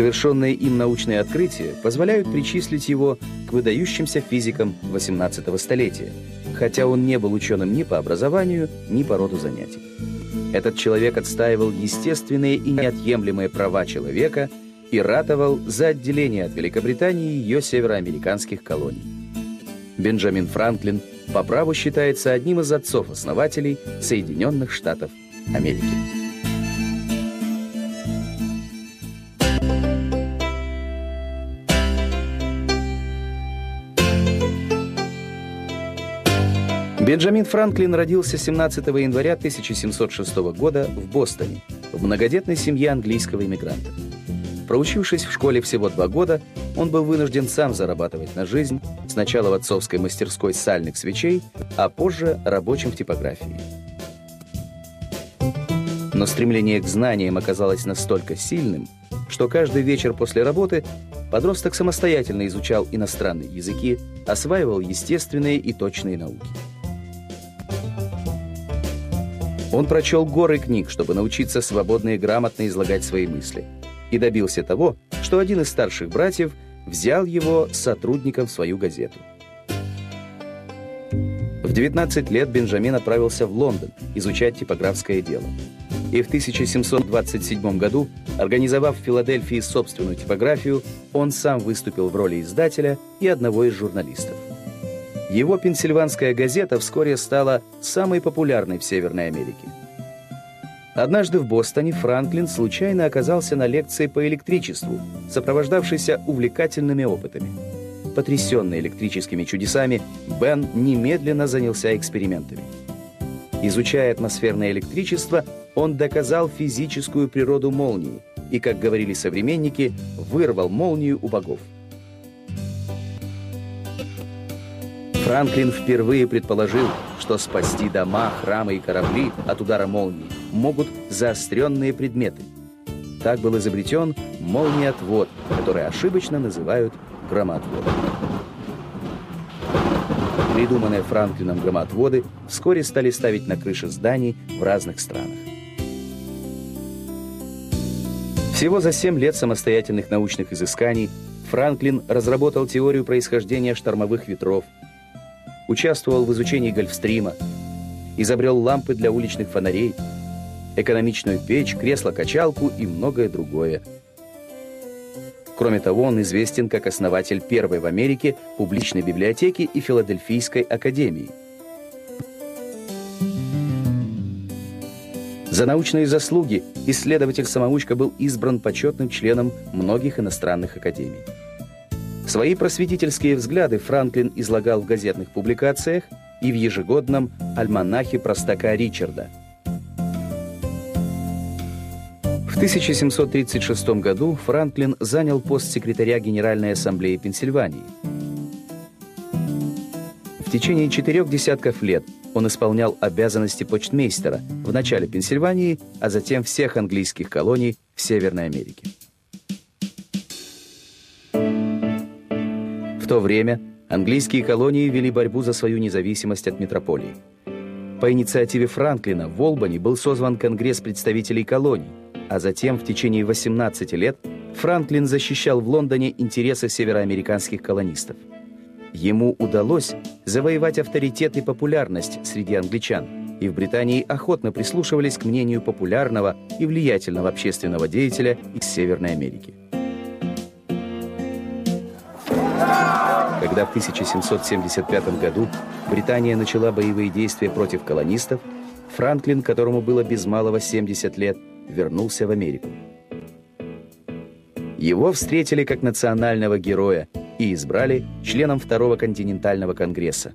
Совершенные им научные открытия позволяют причислить его к выдающимся физикам 18 столетия, хотя он не был ученым ни по образованию, ни по роду занятий. Этот человек отстаивал естественные и неотъемлемые права человека и ратовал за отделение от Великобритании ее североамериканских колоний. Бенджамин Франклин по праву считается одним из отцов-основателей Соединенных Штатов Америки. Бенджамин Франклин родился 17 января 1706 года в Бостоне, в многодетной семье английского иммигранта. Проучившись в школе всего два года, он был вынужден сам зарабатывать на жизнь, сначала в отцовской мастерской сальных свечей, а позже рабочим в типографии. Но стремление к знаниям оказалось настолько сильным, что каждый вечер после работы подросток самостоятельно изучал иностранные языки, осваивал естественные и точные науки. Он прочел горы книг, чтобы научиться свободно и грамотно излагать свои мысли. И добился того, что один из старших братьев взял его сотрудником в свою газету. В 19 лет Бенджамин отправился в Лондон изучать типографское дело. И в 1727 году, организовав в Филадельфии собственную типографию, он сам выступил в роли издателя и одного из журналистов. Его пенсильванская газета вскоре стала самой популярной в Северной Америке. Однажды в Бостоне Франклин случайно оказался на лекции по электричеству, сопровождавшейся увлекательными опытами. Потрясенный электрическими чудесами, Бен немедленно занялся экспериментами. Изучая атмосферное электричество, он доказал физическую природу молнии и, как говорили современники, вырвал молнию у богов. Франклин впервые предположил, что спасти дома, храмы и корабли от удара молнии могут заостренные предметы. Так был изобретен молниеотвод, который ошибочно называют громоотводом. Придуманные Франклином громоотводы вскоре стали ставить на крыши зданий в разных странах. Всего за 7 лет самостоятельных научных изысканий Франклин разработал теорию происхождения штормовых ветров – участвовал в изучении Гольфстрима, изобрел лампы для уличных фонарей, экономичную печь, кресло-качалку и многое другое. Кроме того, он известен как основатель первой в Америке публичной библиотеки и Филадельфийской академии. За научные заслуги исследователь-самоучка был избран почетным членом многих иностранных академий. Свои просветительские взгляды Франклин излагал в газетных публикациях и в ежегодном альманахе простака Ричарда. В 1736 году Франклин занял пост секретаря Генеральной ассамблеи Пенсильвании. В течение четырех десятков лет он исполнял обязанности почтмейстера в начале Пенсильвании, а затем всех английских колоний в Северной Америке. То время английские колонии вели борьбу за свою независимость от метрополии. По инициативе Франклина в Олбани был созван Конгресс представителей колоний, а затем в течение 18 лет Франклин защищал в Лондоне интересы североамериканских колонистов. Ему удалось завоевать авторитет и популярность среди англичан, и в Британии охотно прислушивались к мнению популярного и влиятельного общественного деятеля из Северной Америки. Когда в 1775 году Британия начала боевые действия против колонистов, Франклин, которому было без малого 70 лет, вернулся в Америку. Его встретили как национального героя и избрали членом Второго континентального конгресса.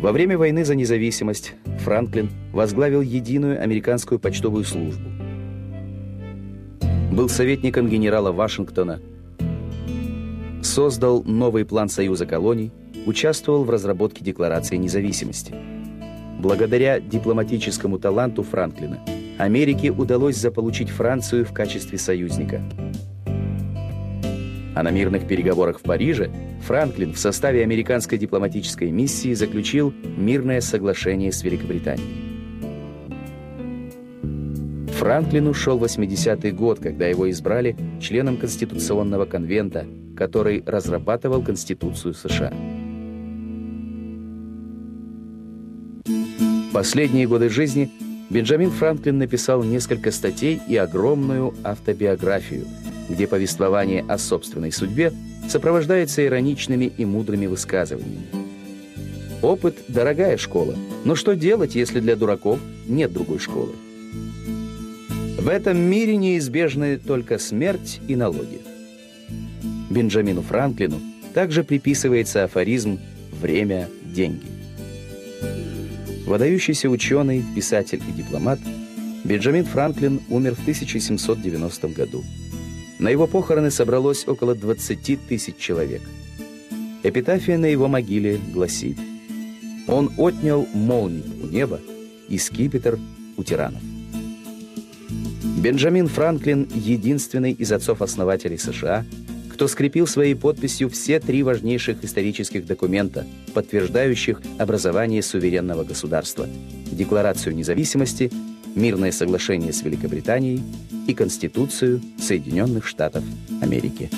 Во время войны за независимость Франклин возглавил единую американскую почтовую службу. Был советником генерала Вашингтона – создал новый план Союза колоний, участвовал в разработке Декларации независимости. Благодаря дипломатическому таланту Франклина Америке удалось заполучить Францию в качестве союзника. А на мирных переговорах в Париже Франклин в составе американской дипломатической миссии заключил мирное соглашение с Великобританией. Франклину шел 80-й год, когда его избрали членом Конституционного конвента, который разрабатывал Конституцию США. Последние годы жизни Бенджамин Франклин написал несколько статей и огромную автобиографию, где повествование о собственной судьбе сопровождается ироничными и мудрыми высказываниями. Опыт – дорогая школа, но что делать, если для дураков нет другой школы? В этом мире неизбежны только смерть и налоги. Бенджамину Франклину также приписывается афоризм «время – деньги». Выдающийся ученый, писатель и дипломат, Бенджамин Франклин умер в 1790 году. На его похороны собралось около 20 тысяч человек. Эпитафия на его могиле гласит «Он отнял молний у неба и скипетр у тиранов». Бенджамин Франклин – единственный из отцов-основателей США – кто скрепил своей подписью все три важнейших исторических документа, подтверждающих образование суверенного государства – Декларацию независимости, Мирное соглашение с Великобританией и Конституцию Соединенных Штатов Америки.